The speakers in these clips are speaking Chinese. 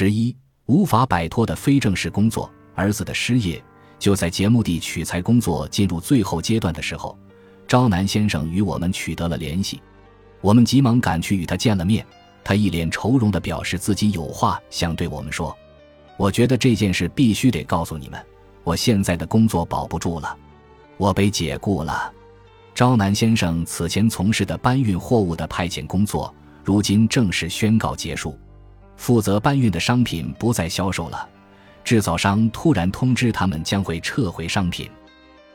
十一无法摆脱的非正式工作，儿子的失业。就在节目地取材工作进入最后阶段的时候，招南先生与我们取得了联系，我们急忙赶去与他见了面。他一脸愁容地表示自己有话想对我们说。我觉得这件事必须得告诉你们，我现在的工作保不住了，我被解雇了。招南先生此前从事的搬运货物的派遣工作，如今正式宣告结束，负责搬运的商品不再销售了。制造商突然通知他们将会撤回商品，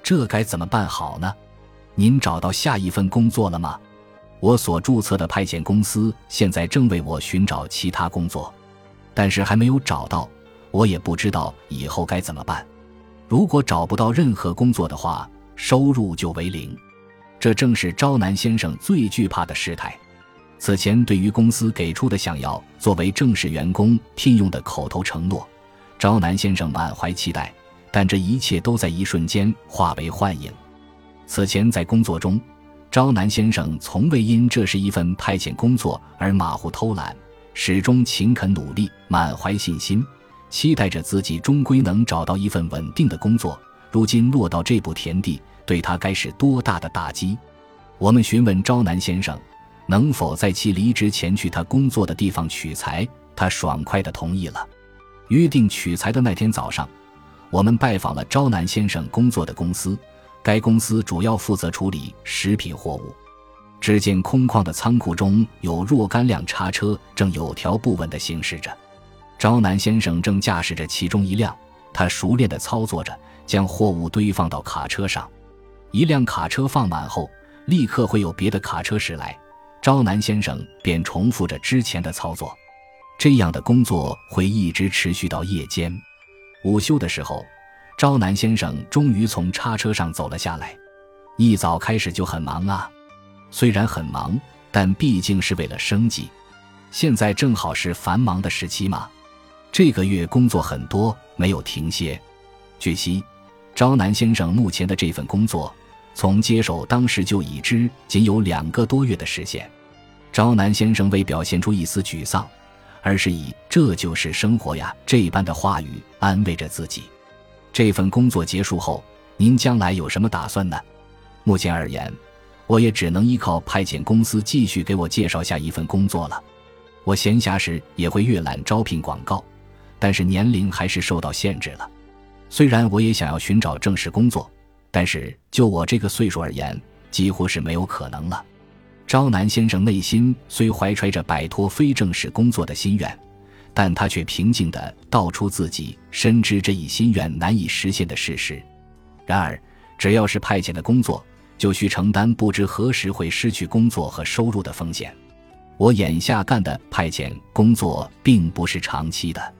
这该怎么办好呢？您找到下一份工作了吗？我所注册的派遣公司现在正为我寻找其他工作，但是还没有找到，我也不知道以后该怎么办。如果找不到任何工作的话，收入就为零，这正是招南先生最惧怕的事态。此前对于公司给出的想要作为正式员工聘用的口头承诺。招南先生满怀期待，但这一切都在一瞬间化为幻影。此前在工作中，招南先生从未因这是一份派遣工作而马虎偷懒，始终勤恳努力，满怀信心，期待着自己终归能找到一份稳定的工作。如今落到这步田地，对他该是多大的打击！我们询问招南先生，能否在其离职前去他工作的地方取材，他爽快地同意了。约定取材的那天早上，我们拜访了招南先生工作的公司。该公司主要负责处理食品货物。只见空旷的仓库中有若干辆叉车，正有条不紊地行驶着。招南先生正驾驶着其中一辆，他熟练地操作着，将货物堆放到卡车上。一辆卡车放满后，立刻会有别的卡车驶来，招南先生便重复着之前的操作。这样的工作会一直持续到夜间，午休的时候，招南先生终于从叉车上走了下来。一早开始就很忙啊，虽然很忙，但毕竟是为了生计。现在正好是繁忙的时期嘛，这个月工作很多，没有停歇。据悉，招南先生目前的这份工作，从接手当时就已知仅有两个多月的时间。招南先生未表现出一丝沮丧。而是以“这就是生活呀”这一般的话语安慰着自己。这份工作结束后，您将来有什么打算呢？目前而言，我也只能依靠派遣公司继续给我介绍下一份工作了。我闲暇时也会阅览招聘广告，但是年龄还是受到限制了。虽然我也想要寻找正式工作，但是就我这个岁数而言，几乎是没有可能了。招南先生内心虽怀揣着摆脱非正式工作的心愿，但他却平静地道出自己深知这一心愿难以实现的事实。然而，只要是派遣的工作，就需承担不知何时会失去工作和收入的风险。我眼下干的派遣工作并不是长期的，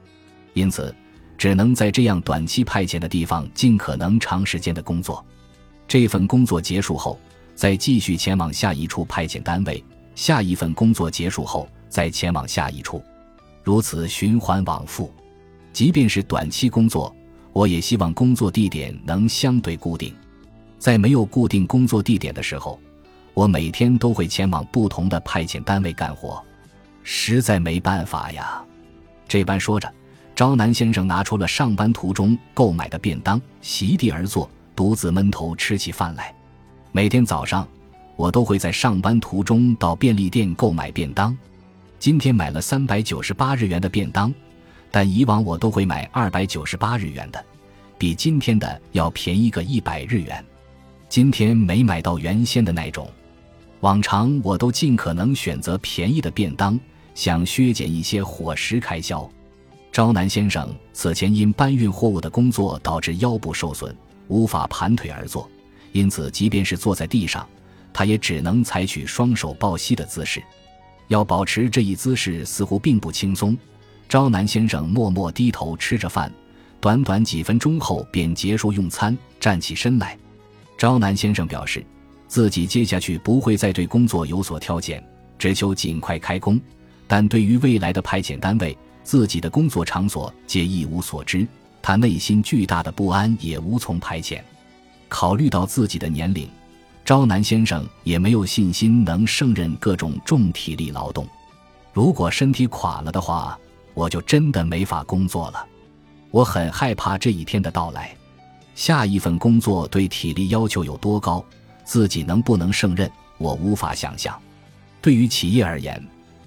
因此只能在这样短期派遣的地方尽可能长时间的工作。这份工作结束后。再继续前往下一处派遣单位，下一份工作结束后再前往下一处，如此循环往复。即便是短期工作，我也希望工作地点能相对固定。在没有固定工作地点的时候，我每天都会前往不同的派遣单位干活，实在没办法呀。这般说着，招南先生拿出了上班途中购买的便当，席地而坐，独自闷头吃起饭来。每天早上，我都会在上班途中到便利店购买便当。今天买了三百九十八日元的便当，但以往我都会买二百九十八日元的，比今天的要便宜个一百日元。今天没买到原先的那种。往常我都尽可能选择便宜的便当，想削减一些伙食开销。招南先生此前因搬运货物的工作导致腰部受损，无法盘腿而坐。因此，即便是坐在地上，他也只能采取双手抱膝的姿势。要保持这一姿势似乎并不轻松。招南先生默默低头吃着饭，短短几分钟后便结束用餐，站起身来。招南先生表示，自己接下去不会再对工作有所挑拣，只求尽快开工。但对于未来的派遣单位、自己的工作场所，皆一无所知。他内心巨大的不安也无从排遣。考虑到自己的年龄，招南先生也没有信心能胜任各种重体力劳动。如果身体垮了的话，我就真的没法工作了。我很害怕这一天的到来。下一份工作对体力要求有多高，自己能不能胜任，我无法想象。对于企业而言，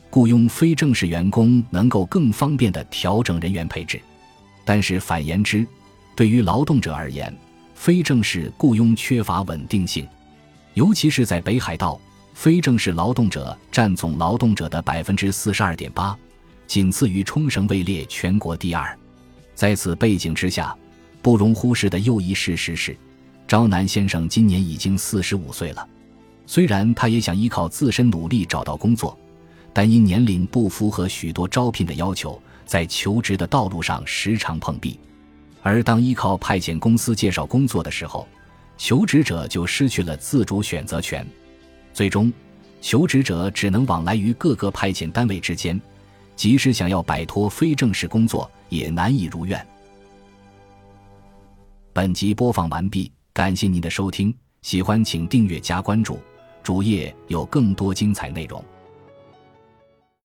雇佣非正式员工能够更方便地调整人员配置，但是反言之，对于劳动者而言，非正式雇佣缺乏稳定性，尤其是在北海道，非正式劳动者占总劳动者的百分之四十二点八，仅次于冲绳，位列全国第二。在此背景之下。不容忽视的又一事实是，朝南先生今年已经四十五岁了。虽然他也想依靠自身努力找到工作，但因年龄不符合许多招聘的要求，在求职的道路上时常碰壁。而当依靠派遣公司介绍工作的时候，求职者就失去了自主选择权。最终，求职者只能往来于各个派遣单位之间，即使想要摆脱非正式工作，也难以如愿。本集播放完毕，感谢您的收听，喜欢请订阅加关注，主页有更多精彩内容。